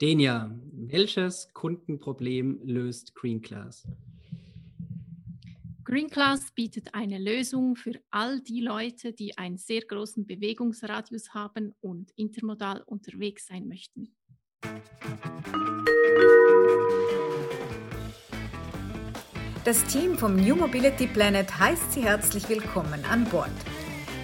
Denja, welches Kundenproblem löst Green Class? Green Class bietet eine Lösung für all die Leute, die einen sehr großen Bewegungsradius haben und intermodal unterwegs sein möchten. Das Team vom New Mobility Planet heißt Sie herzlich willkommen an Bord.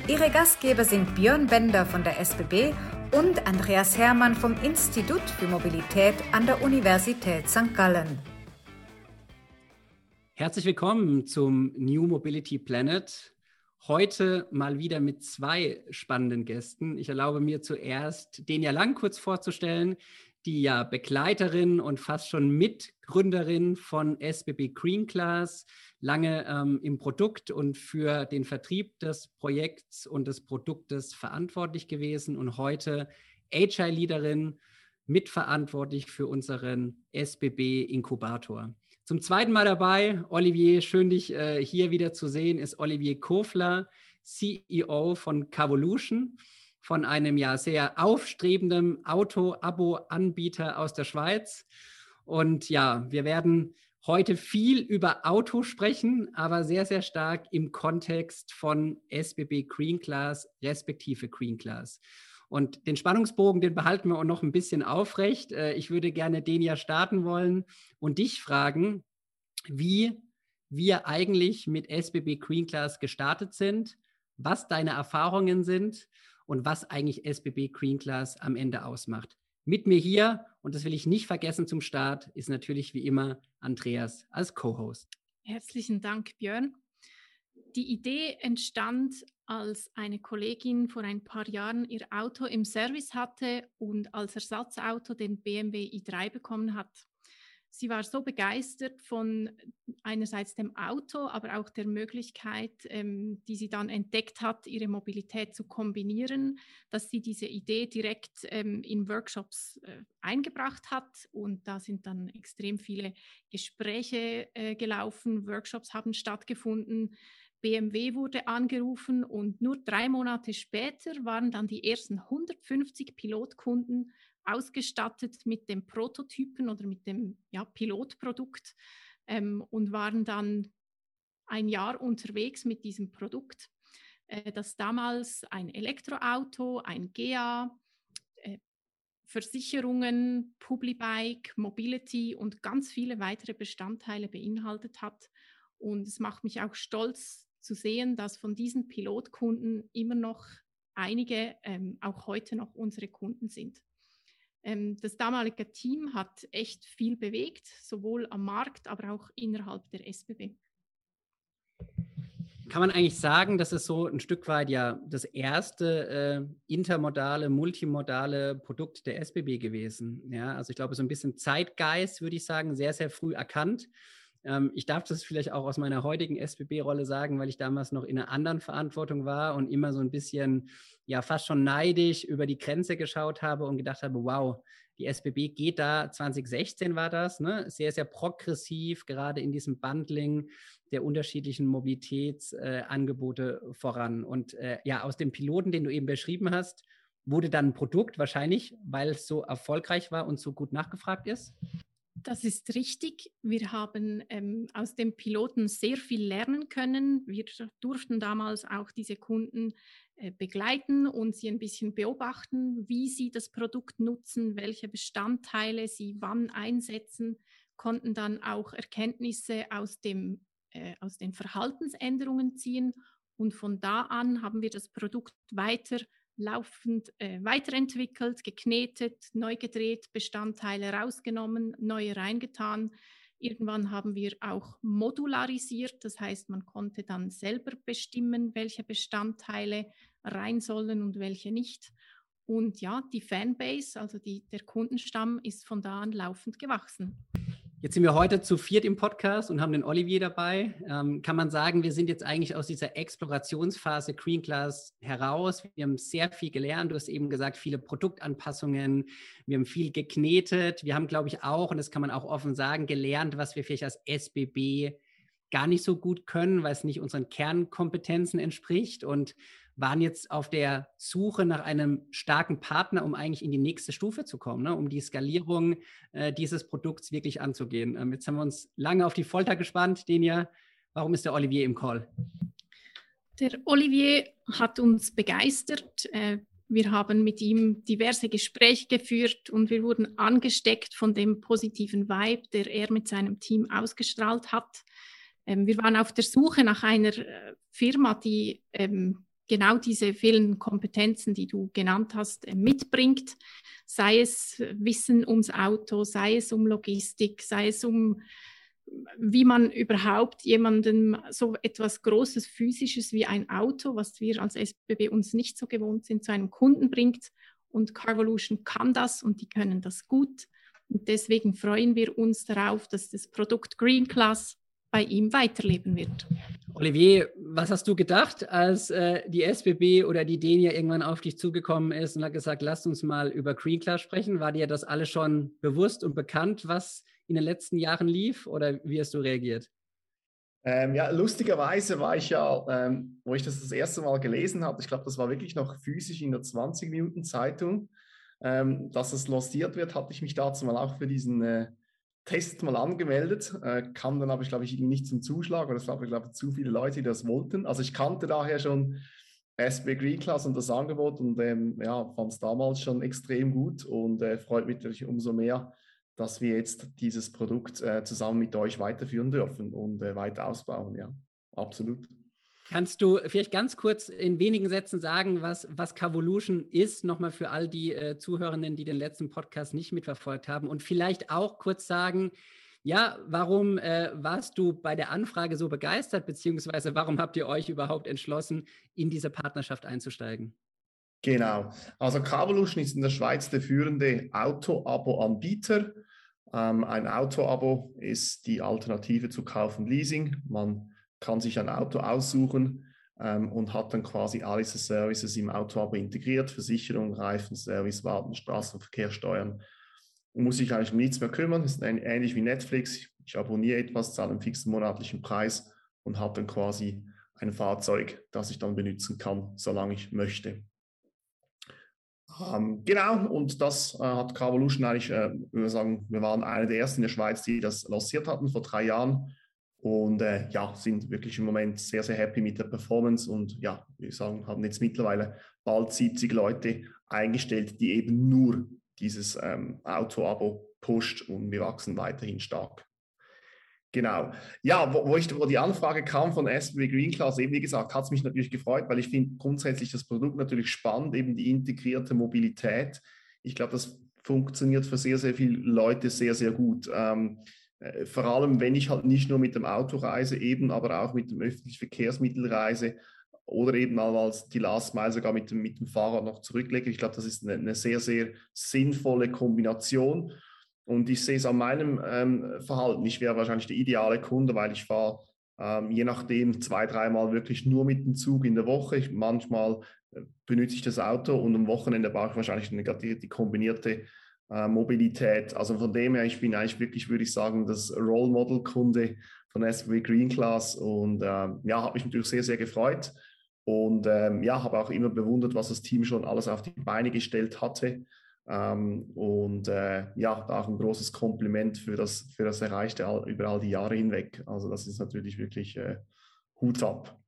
Ihre Gastgeber sind Björn Bender von der SBB und Andreas Hermann vom Institut für Mobilität an der Universität St. Gallen. Herzlich willkommen zum New Mobility Planet. Heute mal wieder mit zwei spannenden Gästen. Ich erlaube mir zuerst den ja lang kurz vorzustellen, die ja Begleiterin und fast schon Mitgründerin von SBB Green Class, lange ähm, im Produkt und für den Vertrieb des Projekts und des Produktes verantwortlich gewesen und heute HR-Leaderin, mitverantwortlich für unseren SBB Inkubator. Zum zweiten Mal dabei, Olivier, schön dich äh, hier wieder zu sehen, ist Olivier Kofler, CEO von Cavolution von einem ja sehr aufstrebenden Auto-Abo-Anbieter aus der Schweiz. Und ja, wir werden heute viel über Auto sprechen, aber sehr, sehr stark im Kontext von SBB Green Class respektive Green Class. Und den Spannungsbogen, den behalten wir auch noch ein bisschen aufrecht. Äh, ich würde gerne den ja starten wollen und dich fragen, wie wir eigentlich mit SBB Green Class gestartet sind, was deine Erfahrungen sind und was eigentlich SBB Green Class am Ende ausmacht. Mit mir hier, und das will ich nicht vergessen zum Start, ist natürlich wie immer Andreas als Co-Host. Herzlichen Dank, Björn. Die Idee entstand, als eine Kollegin vor ein paar Jahren ihr Auto im Service hatte und als Ersatzauto den BMW i3 bekommen hat sie war so begeistert von einerseits dem Auto, aber auch der Möglichkeit, ähm, die sie dann entdeckt hat, ihre Mobilität zu kombinieren, dass sie diese Idee direkt ähm, in Workshops äh, eingebracht hat. Und da sind dann extrem viele Gespräche äh, gelaufen, Workshops haben stattgefunden. BMW wurde angerufen und nur drei Monate später waren dann die ersten 150 Pilotkunden ausgestattet mit dem Prototypen oder mit dem ja, Pilotprodukt ähm, und waren dann ein Jahr unterwegs mit diesem Produkt, äh, das damals ein Elektroauto, ein GA, äh, Versicherungen, Publibike, Mobility und ganz viele weitere Bestandteile beinhaltet hat. Und es macht mich auch stolz zu sehen, dass von diesen Pilotkunden immer noch einige ähm, auch heute noch unsere Kunden sind. Ähm, das damalige Team hat echt viel bewegt, sowohl am Markt, aber auch innerhalb der SBB. Kann man eigentlich sagen, dass es so ein Stück weit ja das erste äh, intermodale, multimodale Produkt der SBB gewesen? Ja, also ich glaube, so ein bisschen Zeitgeist, würde ich sagen, sehr, sehr früh erkannt. Ähm, ich darf das vielleicht auch aus meiner heutigen SBB-Rolle sagen, weil ich damals noch in einer anderen Verantwortung war und immer so ein bisschen ja fast schon neidisch über die Grenze geschaut habe und gedacht habe, wow, die SBB geht da, 2016 war das, ne, sehr, sehr progressiv, gerade in diesem Bundling der unterschiedlichen Mobilitätsangebote äh, voran. Und äh, ja, aus dem Piloten, den du eben beschrieben hast, wurde dann ein Produkt wahrscheinlich, weil es so erfolgreich war und so gut nachgefragt ist? Das ist richtig. Wir haben ähm, aus dem Piloten sehr viel lernen können. Wir durften damals auch diese Kunden äh, begleiten und sie ein bisschen beobachten, wie sie das Produkt nutzen, welche Bestandteile sie wann einsetzen, konnten dann auch Erkenntnisse aus, dem, äh, aus den Verhaltensänderungen ziehen. Und von da an haben wir das Produkt weiter laufend äh, weiterentwickelt, geknetet, neu gedreht, Bestandteile rausgenommen, neue reingetan. Irgendwann haben wir auch modularisiert, das heißt, man konnte dann selber bestimmen, welche Bestandteile rein sollen und welche nicht. Und ja, die Fanbase, also die, der Kundenstamm, ist von da an laufend gewachsen. Jetzt sind wir heute zu viert im Podcast und haben den Olivier dabei. Ähm, kann man sagen, wir sind jetzt eigentlich aus dieser Explorationsphase Green Class heraus. Wir haben sehr viel gelernt. Du hast eben gesagt, viele Produktanpassungen. Wir haben viel geknetet. Wir haben, glaube ich, auch, und das kann man auch offen sagen, gelernt, was wir vielleicht als SBB gar nicht so gut können, weil es nicht unseren Kernkompetenzen entspricht. Und waren jetzt auf der Suche nach einem starken Partner, um eigentlich in die nächste Stufe zu kommen, ne? um die Skalierung äh, dieses Produkts wirklich anzugehen. Ähm, jetzt haben wir uns lange auf die Folter gespannt. Denia, warum ist der Olivier im Call? Der Olivier hat uns begeistert. Äh, wir haben mit ihm diverse Gespräche geführt und wir wurden angesteckt von dem positiven Vibe, der er mit seinem Team ausgestrahlt hat. Ähm, wir waren auf der Suche nach einer äh, Firma, die ähm, genau diese vielen Kompetenzen, die du genannt hast, äh, mitbringt, sei es Wissen ums Auto, sei es um Logistik, sei es um wie man überhaupt jemandem so etwas Großes, Physisches wie ein Auto, was wir als SBB uns nicht so gewohnt sind, zu einem Kunden bringt. Und Carvolution kann das und die können das gut. Und deswegen freuen wir uns darauf, dass das Produkt Green Class bei ihm weiterleben wird. Olivier, was hast du gedacht, als äh, die SBB oder die Denia irgendwann auf dich zugekommen ist und hat gesagt, lasst uns mal über Green Class sprechen? War dir das alles schon bewusst und bekannt, was in den letzten Jahren lief oder wie hast du reagiert? Ähm, ja, lustigerweise war ich ja, ähm, wo ich das das erste Mal gelesen habe, ich glaube, das war wirklich noch physisch in der 20-Minuten-Zeitung, ähm, dass es lanciert wird, hatte ich mich dazu mal auch für diesen äh, Test mal angemeldet, äh, kam dann aber, ich glaube ich, nicht zum Zuschlag oder es waren, glaube ich, zu viele Leute, die das wollten. Also ich kannte daher schon SB Green Class und das Angebot und ähm, ja, fand es damals schon extrem gut und äh, freut mich natürlich umso mehr, dass wir jetzt dieses Produkt äh, zusammen mit euch weiterführen dürfen und äh, weiter ausbauen. Ja, absolut. Kannst du vielleicht ganz kurz in wenigen Sätzen sagen, was, was Cavolution ist, nochmal für all die äh, Zuhörenden, die den letzten Podcast nicht mitverfolgt haben und vielleicht auch kurz sagen, ja, warum äh, warst du bei der Anfrage so begeistert, beziehungsweise warum habt ihr euch überhaupt entschlossen, in diese Partnerschaft einzusteigen? Genau. Also Cavolution ist in der Schweiz der führende Auto-Abo-Anbieter. Ähm, ein Auto-Abo ist die Alternative zu Kauf und Leasing. Man kann sich ein Auto aussuchen ähm, und hat dann quasi alle diese Services im Auto-Abo integriert. Versicherung, Reifenservice, Warten, Straßenverkehr, Steuern. Und muss sich eigentlich um nichts mehr kümmern. Das ist ähnlich wie Netflix. Ich abonniere etwas, zahle einen fixen monatlichen Preis und habe dann quasi ein Fahrzeug, das ich dann benutzen kann, solange ich möchte. Ähm, genau, und das äh, hat Carvolution eigentlich, äh, wir sagen, wir waren einer der ersten in der Schweiz, die das lanciert hatten vor drei Jahren. Und äh, ja, sind wirklich im Moment sehr, sehr happy mit der Performance und ja, wir sagen, haben jetzt mittlerweile bald 70 Leute eingestellt, die eben nur dieses ähm, Auto-Abo pusht und wir wachsen weiterhin stark. Genau. Ja, wo, wo, ich, wo die Anfrage kam von SBB Green Class, eben wie gesagt, hat es mich natürlich gefreut, weil ich finde grundsätzlich das Produkt natürlich spannend, eben die integrierte Mobilität. Ich glaube, das funktioniert für sehr, sehr viele Leute sehr, sehr gut. Ähm, äh, vor allem, wenn ich halt nicht nur mit dem Auto reise, eben, aber auch mit dem öffentlichen Verkehrsmittel reise oder eben als die Last Mile sogar mit dem, mit dem Fahrrad noch zurücklege. Ich glaube, das ist eine, eine sehr, sehr sinnvolle Kombination. Und ich sehe es an meinem ähm, Verhalten. Ich wäre wahrscheinlich der ideale Kunde, weil ich fahre ähm, je nachdem zwei, dreimal wirklich nur mit dem Zug in der Woche. Ich, manchmal äh, benutze ich das Auto und am Wochenende brauche ich wahrscheinlich die, die kombinierte äh, Mobilität. Also von dem her, ich bin eigentlich wirklich, würde ich sagen, das Role Model Kunde von SW Green Class und äh, ja, habe mich natürlich sehr, sehr gefreut. Und ähm, ja, habe auch immer bewundert, was das Team schon alles auf die Beine gestellt hatte. Ähm, und äh, ja, auch ein großes Kompliment für das, für das Erreichte all, über all die Jahre hinweg. Also das ist natürlich wirklich äh, Hut ab.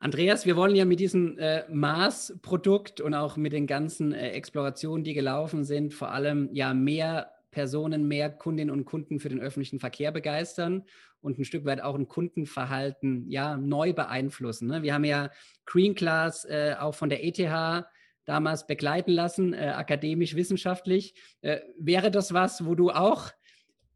Andreas, wir wollen ja mit diesem äh, Mars-Produkt und auch mit den ganzen äh, Explorationen, die gelaufen sind, vor allem ja mehr Personen, mehr Kundinnen und Kunden für den öffentlichen Verkehr begeistern und ein Stück weit auch ein Kundenverhalten ja neu beeinflussen. Ne? Wir haben ja Green Class äh, auch von der ETH damals begleiten lassen, äh, akademisch, wissenschaftlich. Äh, wäre das was, wo du auch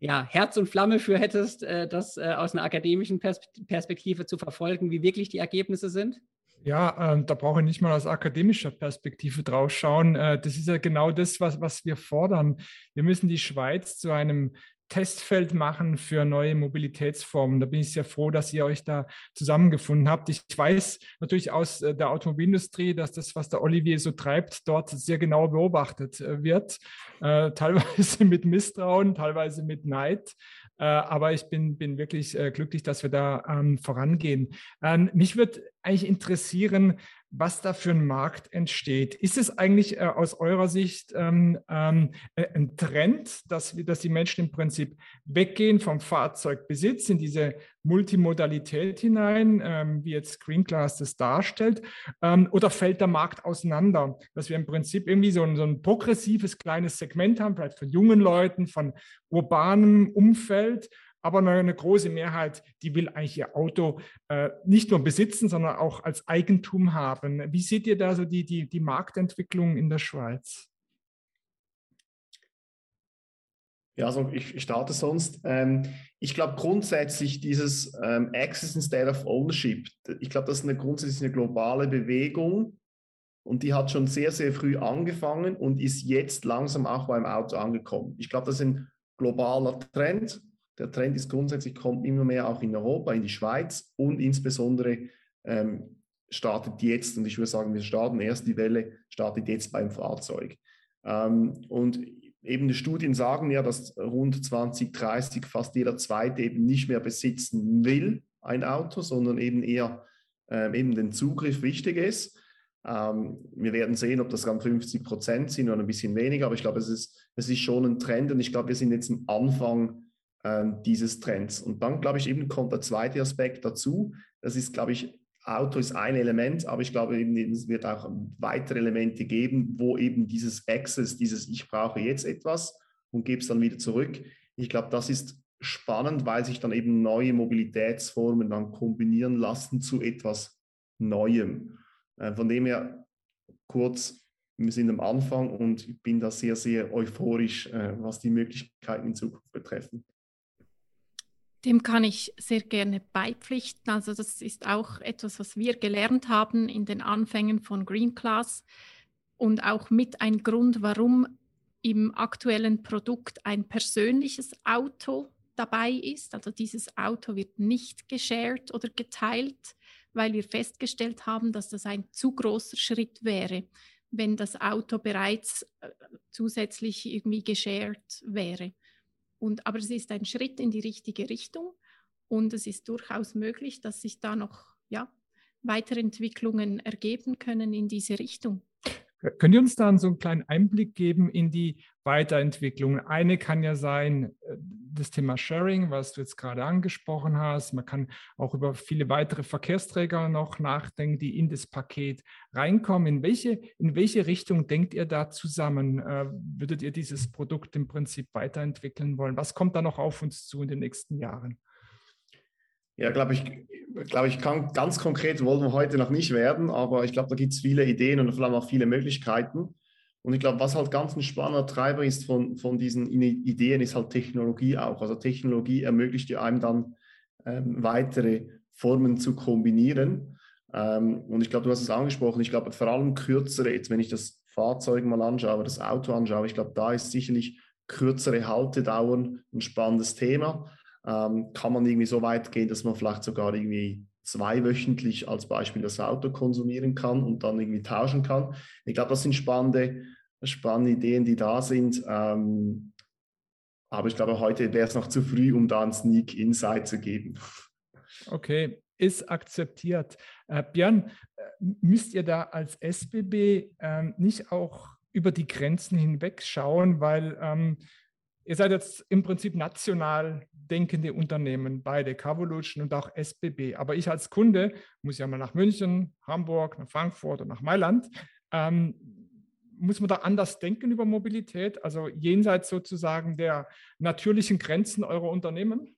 ja, Herz und Flamme für hättest, äh, das äh, aus einer akademischen Pers Perspektive zu verfolgen, wie wirklich die Ergebnisse sind? Ja, äh, da brauche ich nicht mal aus akademischer Perspektive drauf schauen. Äh, das ist ja genau das, was, was wir fordern. Wir müssen die Schweiz zu einem Testfeld machen für neue Mobilitätsformen. Da bin ich sehr froh, dass ihr euch da zusammengefunden habt. Ich weiß natürlich aus äh, der Automobilindustrie, dass das, was der Olivier so treibt, dort sehr genau beobachtet äh, wird. Äh, teilweise mit Misstrauen, teilweise mit Neid. Aber ich bin, bin wirklich glücklich, dass wir da ähm, vorangehen. Ähm, mich würde eigentlich interessieren, was da für ein Markt entsteht. Ist es eigentlich äh, aus eurer Sicht ähm, ähm, äh, ein Trend, dass, dass die Menschen im Prinzip weggehen vom Fahrzeugbesitz in diese Multimodalität hinein, ähm, wie jetzt Green Class das darstellt? Ähm, oder fällt der Markt auseinander, dass wir im Prinzip irgendwie so ein, so ein progressives kleines Segment haben, vielleicht von jungen Leuten, von urbanem Umfeld aber eine große Mehrheit, die will eigentlich ihr Auto äh, nicht nur besitzen, sondern auch als Eigentum haben. Wie seht ihr da so die, die, die Marktentwicklung in der Schweiz? Ja, also ich, starte sonst. Ähm, ich glaube grundsätzlich dieses ähm, Access instead of Ownership, ich glaube, das ist eine grundsätzlich eine globale Bewegung und die hat schon sehr, sehr früh angefangen und ist jetzt langsam auch beim Auto angekommen. Ich glaube, das ist ein globaler Trend der Trend ist grundsätzlich, kommt immer mehr auch in Europa, in die Schweiz und insbesondere ähm, startet jetzt, und ich würde sagen, wir starten erst die Welle, startet jetzt beim Fahrzeug. Ähm, und eben die Studien sagen ja, dass rund 2030 fast jeder Zweite eben nicht mehr besitzen will, ein Auto, sondern eben eher ähm, eben den Zugriff wichtig ist. Ähm, wir werden sehen, ob das dann 50 Prozent sind oder ein bisschen weniger, aber ich glaube, es ist, es ist schon ein Trend und ich glaube, wir sind jetzt am Anfang äh, dieses Trends. Und dann, glaube ich, eben kommt der zweite Aspekt dazu. Das ist, glaube ich, Auto ist ein Element, aber ich glaube, eben, es wird auch weitere Elemente geben, wo eben dieses Access, dieses Ich brauche jetzt etwas und gebe es dann wieder zurück. Ich glaube, das ist spannend, weil sich dann eben neue Mobilitätsformen dann kombinieren lassen zu etwas Neuem. Äh, von dem her kurz, wir sind am Anfang und ich bin da sehr, sehr euphorisch, äh, was die Möglichkeiten in Zukunft betreffen. Dem kann ich sehr gerne beipflichten. Also das ist auch etwas, was wir gelernt haben in den Anfängen von Green Class und auch mit ein Grund, warum im aktuellen Produkt ein persönliches Auto dabei ist. Also dieses Auto wird nicht geshared oder geteilt, weil wir festgestellt haben, dass das ein zu großer Schritt wäre, wenn das Auto bereits äh, zusätzlich irgendwie geshared wäre. Und, aber es ist ein Schritt in die richtige Richtung und es ist durchaus möglich, dass sich da noch ja, Weiterentwicklungen ergeben können in diese Richtung. Könnt ihr uns dann so einen kleinen Einblick geben in die Weiterentwicklung? Eine kann ja sein äh, das Thema Sharing, was du jetzt gerade angesprochen hast. Man kann auch über viele weitere Verkehrsträger noch nachdenken, die in das Paket reinkommen. In welche, in welche Richtung denkt ihr da zusammen? Äh, würdet ihr dieses Produkt im Prinzip weiterentwickeln wollen? Was kommt da noch auf uns zu in den nächsten Jahren? Ja, glaube ich, glaube ich, kann ganz konkret wollen wir heute noch nicht werden, aber ich glaube, da gibt es viele Ideen und vor allem auch viele Möglichkeiten. Und ich glaube, was halt ganz ein spannender Treiber ist von, von diesen Ideen, ist halt Technologie auch. Also Technologie ermöglicht ja einem dann ähm, weitere Formen zu kombinieren. Ähm, und ich glaube, du hast es angesprochen, ich glaube vor allem kürzere, jetzt wenn ich das Fahrzeug mal anschaue, das Auto anschaue, ich glaube, da ist sicherlich kürzere Haltedauern ein spannendes Thema ähm, kann man irgendwie so weit gehen, dass man vielleicht sogar irgendwie zweiwöchentlich als Beispiel das Auto konsumieren kann und dann irgendwie tauschen kann. Ich glaube, das sind spannende, spannende Ideen, die da sind. Ähm, aber ich glaube, heute wäre es noch zu früh, um da einen Sneak Insight zu geben. Okay, ist akzeptiert. Äh, Björn, äh, müsst ihr da als SBB äh, nicht auch über die Grenzen hinweg schauen, weil ähm, Ihr seid jetzt im Prinzip national denkende Unternehmen, beide Carvolution und auch SBB. Aber ich als Kunde muss ja mal nach München, Hamburg, nach Frankfurt und nach Mailand. Ähm, muss man da anders denken über Mobilität, also jenseits sozusagen der natürlichen Grenzen eurer Unternehmen?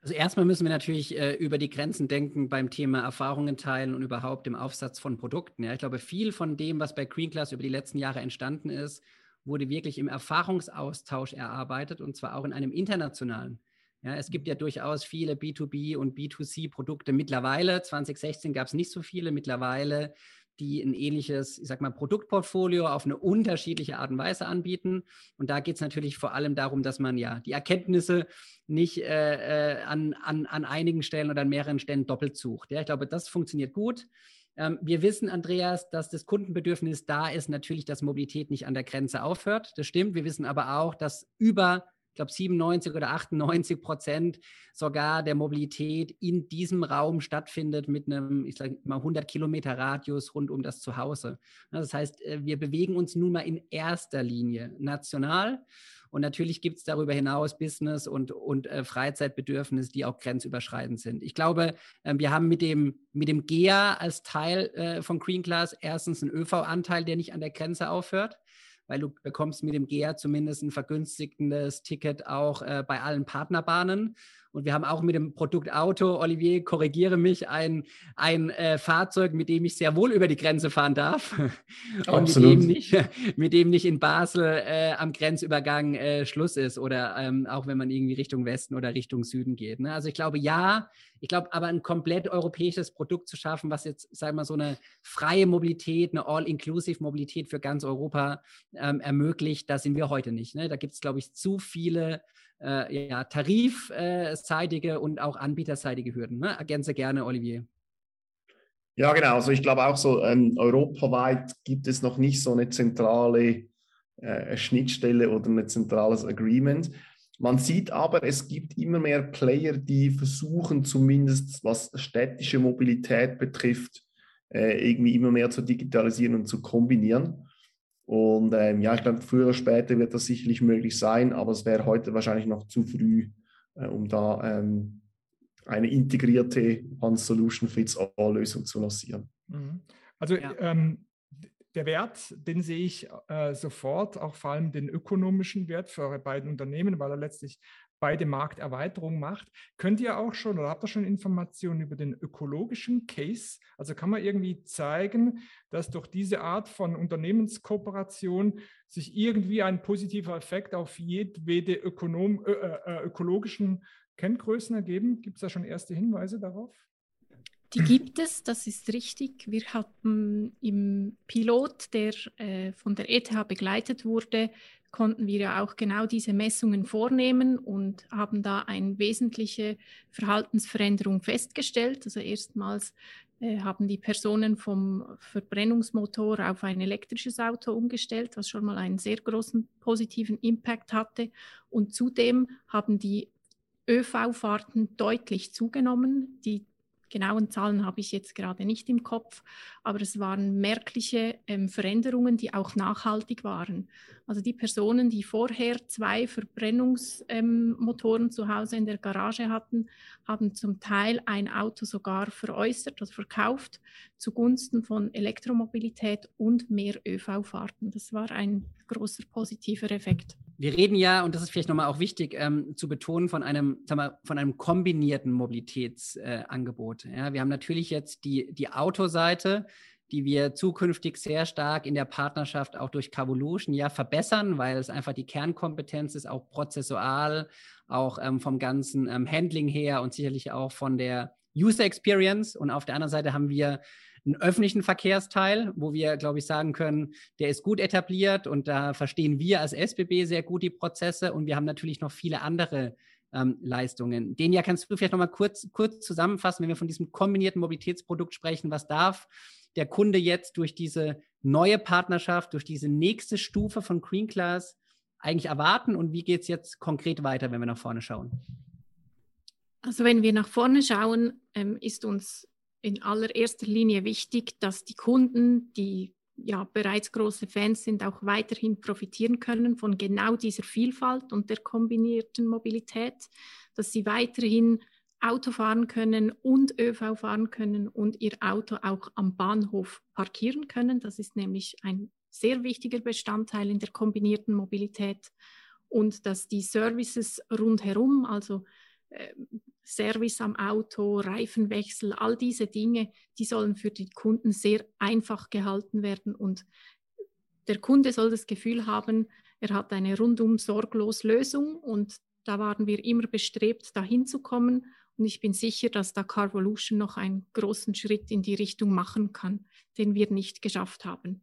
Also erstmal müssen wir natürlich äh, über die Grenzen denken beim Thema Erfahrungen teilen und überhaupt im Aufsatz von Produkten. Ja, ich glaube, viel von dem, was bei Green Class über die letzten Jahre entstanden ist, wurde wirklich im Erfahrungsaustausch erarbeitet und zwar auch in einem internationalen. Ja, es gibt ja durchaus viele B2B und B2C-Produkte mittlerweile. 2016 gab es nicht so viele. Mittlerweile die ein ähnliches, ich sag mal, Produktportfolio auf eine unterschiedliche Art und Weise anbieten. Und da geht es natürlich vor allem darum, dass man ja die Erkenntnisse nicht äh, äh, an, an, an einigen Stellen oder an mehreren Stellen doppelt sucht. Ja, ich glaube, das funktioniert gut. Ähm, wir wissen, Andreas, dass das Kundenbedürfnis da ist, natürlich, dass Mobilität nicht an der Grenze aufhört. Das stimmt. Wir wissen aber auch, dass über glaube 97 oder 98 Prozent sogar der Mobilität in diesem Raum stattfindet mit einem, ich sage mal 100 Kilometer Radius rund um das Zuhause. Das heißt, äh, wir bewegen uns nun mal in erster Linie national und natürlich gibt es darüber hinaus Business und, und äh, Freizeitbedürfnisse, die auch grenzüberschreitend sind. Ich glaube, äh, wir haben mit dem, mit dem GEA als Teil äh, von Green Class erstens einen ÖV-Anteil, der nicht an der Grenze aufhört weil du bekommst mit dem GEA zumindest ein vergünstigtes Ticket auch äh, bei allen Partnerbahnen. Und wir haben auch mit dem Produkt Auto, Olivier, korrigiere mich, ein, ein äh, Fahrzeug, mit dem ich sehr wohl über die Grenze fahren darf. Und Absolut. mit dem nicht, mit dem nicht in Basel äh, am Grenzübergang äh, Schluss ist oder ähm, auch wenn man irgendwie Richtung Westen oder Richtung Süden geht. Ne? Also ich glaube, ja, ich glaube, aber ein komplett europäisches Produkt zu schaffen, was jetzt, sagen wir mal, so eine freie Mobilität, eine all-inclusive Mobilität für ganz Europa ähm, ermöglicht, da sind wir heute nicht. Ne? Da gibt es, glaube ich, zu viele äh, ja, tarifseitige und auch anbieterseitige Hürden. Ne? Ergänze gerne, Olivier. Ja, genau. Also ich glaube auch so, ähm, europaweit gibt es noch nicht so eine zentrale äh, Schnittstelle oder ein zentrales Agreement. Man sieht aber, es gibt immer mehr Player, die versuchen, zumindest was städtische Mobilität betrifft, äh, irgendwie immer mehr zu digitalisieren und zu kombinieren. Und ähm, ja, ich glaube, früher oder später wird das sicherlich möglich sein, aber es wäre heute wahrscheinlich noch zu früh, äh, um da ähm, eine integrierte One-Solution-Fits-All-Lösung zu lancieren. Mhm. Also ja. ähm, der Wert, den sehe ich äh, sofort, auch vor allem den ökonomischen Wert für eure beiden Unternehmen, weil er letztlich beide Markterweiterung macht. Könnt ihr auch schon oder habt ihr schon Informationen über den ökologischen Case? Also kann man irgendwie zeigen, dass durch diese Art von Unternehmenskooperation sich irgendwie ein positiver Effekt auf jedwede Ökonom, ö, ö, ökologischen Kenngrößen ergeben? Gibt es da schon erste Hinweise darauf? Die gibt es, das ist richtig. Wir hatten im Pilot, der äh, von der ETH begleitet wurde, konnten wir ja auch genau diese Messungen vornehmen und haben da eine wesentliche Verhaltensveränderung festgestellt. Also erstmals äh, haben die Personen vom Verbrennungsmotor auf ein elektrisches Auto umgestellt, was schon mal einen sehr großen positiven Impact hatte. Und zudem haben die ÖV-Fahrten deutlich zugenommen. Die genauen Zahlen habe ich jetzt gerade nicht im Kopf, aber es waren merkliche ähm, Veränderungen, die auch nachhaltig waren. Also die Personen, die vorher zwei Verbrennungsmotoren ähm, zu Hause in der Garage hatten, haben zum Teil ein Auto sogar veräußert oder verkauft zugunsten von Elektromobilität und mehr ÖV-Fahrten. Das war ein großer positiver Effekt. Wir reden ja, und das ist vielleicht nochmal auch wichtig ähm, zu betonen, von einem, sagen wir, von einem kombinierten Mobilitätsangebot. Äh, ja, wir haben natürlich jetzt die, die Autoseite, die wir zukünftig sehr stark in der Partnerschaft auch durch Cavolution ja verbessern, weil es einfach die Kernkompetenz ist, auch prozessual, auch ähm, vom ganzen ähm, Handling her und sicherlich auch von der User Experience. Und auf der anderen Seite haben wir einen öffentlichen Verkehrsteil, wo wir, glaube ich, sagen können, der ist gut etabliert und da verstehen wir als SBB sehr gut die Prozesse und wir haben natürlich noch viele andere ähm, Leistungen. Den ja kannst du vielleicht noch mal kurz, kurz zusammenfassen, wenn wir von diesem kombinierten Mobilitätsprodukt sprechen, was darf der Kunde jetzt durch diese neue Partnerschaft, durch diese nächste Stufe von Green Class eigentlich erwarten und wie geht es jetzt konkret weiter, wenn wir nach vorne schauen? Also wenn wir nach vorne schauen, ähm, ist uns in allererster Linie wichtig, dass die Kunden, die ja bereits große Fans sind, auch weiterhin profitieren können von genau dieser Vielfalt und der kombinierten Mobilität, dass sie weiterhin Auto fahren können und ÖV fahren können und ihr Auto auch am Bahnhof parkieren können. Das ist nämlich ein sehr wichtiger Bestandteil in der kombinierten Mobilität und dass die Services rundherum, also Service am Auto, Reifenwechsel, all diese Dinge, die sollen für die Kunden sehr einfach gehalten werden und der Kunde soll das Gefühl haben, er hat eine rundum sorglos Lösung und da waren wir immer bestrebt, dahin zu kommen. Und ich bin sicher, dass da Carvolution noch einen großen Schritt in die Richtung machen kann, den wir nicht geschafft haben.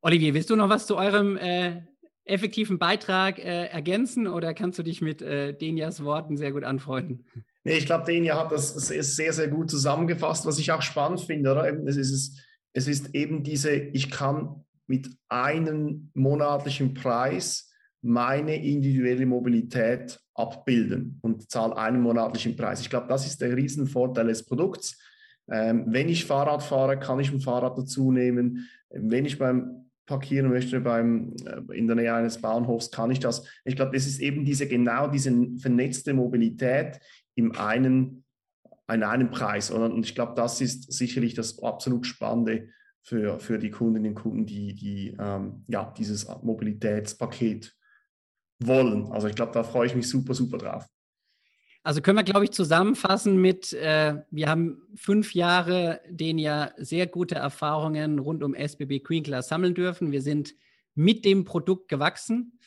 Olivier, willst du noch was zu eurem äh, effektiven Beitrag äh, ergänzen oder kannst du dich mit äh, Denias Worten sehr gut anfreunden? Nee, ich glaube, Denia hat das sehr, sehr gut zusammengefasst, was ich auch spannend finde. Oder? Es, ist, es ist eben diese, ich kann mit einem monatlichen Preis meine individuelle Mobilität abbilden und zahle einen monatlichen Preis. Ich glaube, das ist der Riesenvorteil des Produkts. Ähm, wenn ich Fahrrad fahre, kann ich ein Fahrrad dazu nehmen. Wenn ich beim parkieren möchte beim, äh, in der Nähe eines Bahnhofs, kann ich das. Ich glaube, das ist eben diese genau diese vernetzte Mobilität im einen, in einem Preis. Und ich glaube, das ist sicherlich das absolut Spannende für, für die Kundinnen und Kunden, die, die ähm, ja, dieses Mobilitätspaket wollen. Also ich glaube, da freue ich mich super, super drauf. Also können wir, glaube ich, zusammenfassen mit, äh, wir haben fünf Jahre, den ja sehr gute Erfahrungen rund um SBB Queen Class sammeln dürfen. Wir sind mit dem Produkt gewachsen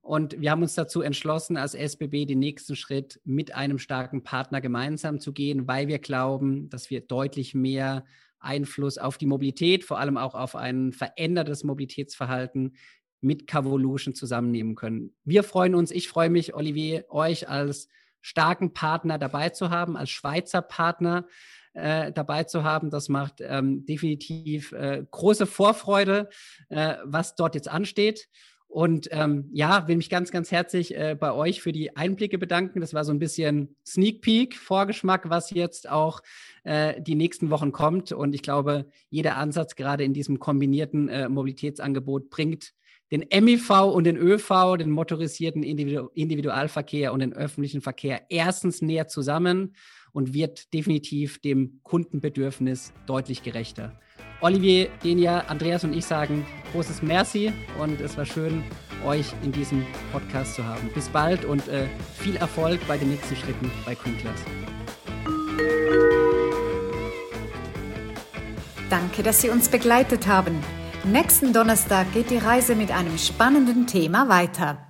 und wir haben uns dazu entschlossen, als SBB den nächsten Schritt mit einem starken Partner gemeinsam zu gehen, weil wir glauben, dass wir deutlich mehr Einfluss auf die Mobilität, vor allem auch auf ein verändertes Mobilitätsverhalten mit Cavolution zusammennehmen können. Wir freuen uns, ich freue mich, Olivier, euch als starken Partner dabei zu haben, als Schweizer Partner äh, dabei zu haben. Das macht ähm, definitiv äh, große Vorfreude, äh, was dort jetzt ansteht. Und ähm, ja, will mich ganz, ganz herzlich äh, bei euch für die Einblicke bedanken. Das war so ein bisschen Sneak Peek, Vorgeschmack, was jetzt auch äh, die nächsten Wochen kommt. Und ich glaube, jeder Ansatz gerade in diesem kombinierten äh, Mobilitätsangebot bringt den MIV und den ÖV, den motorisierten Individu Individualverkehr und den öffentlichen Verkehr erstens näher zusammen und wird definitiv dem Kundenbedürfnis deutlich gerechter. Olivier, Denia, Andreas und ich sagen großes Merci und es war schön, euch in diesem Podcast zu haben. Bis bald und äh, viel Erfolg bei den nächsten Schritten bei Queen Class. Danke, dass Sie uns begleitet haben. Nächsten Donnerstag geht die Reise mit einem spannenden Thema weiter.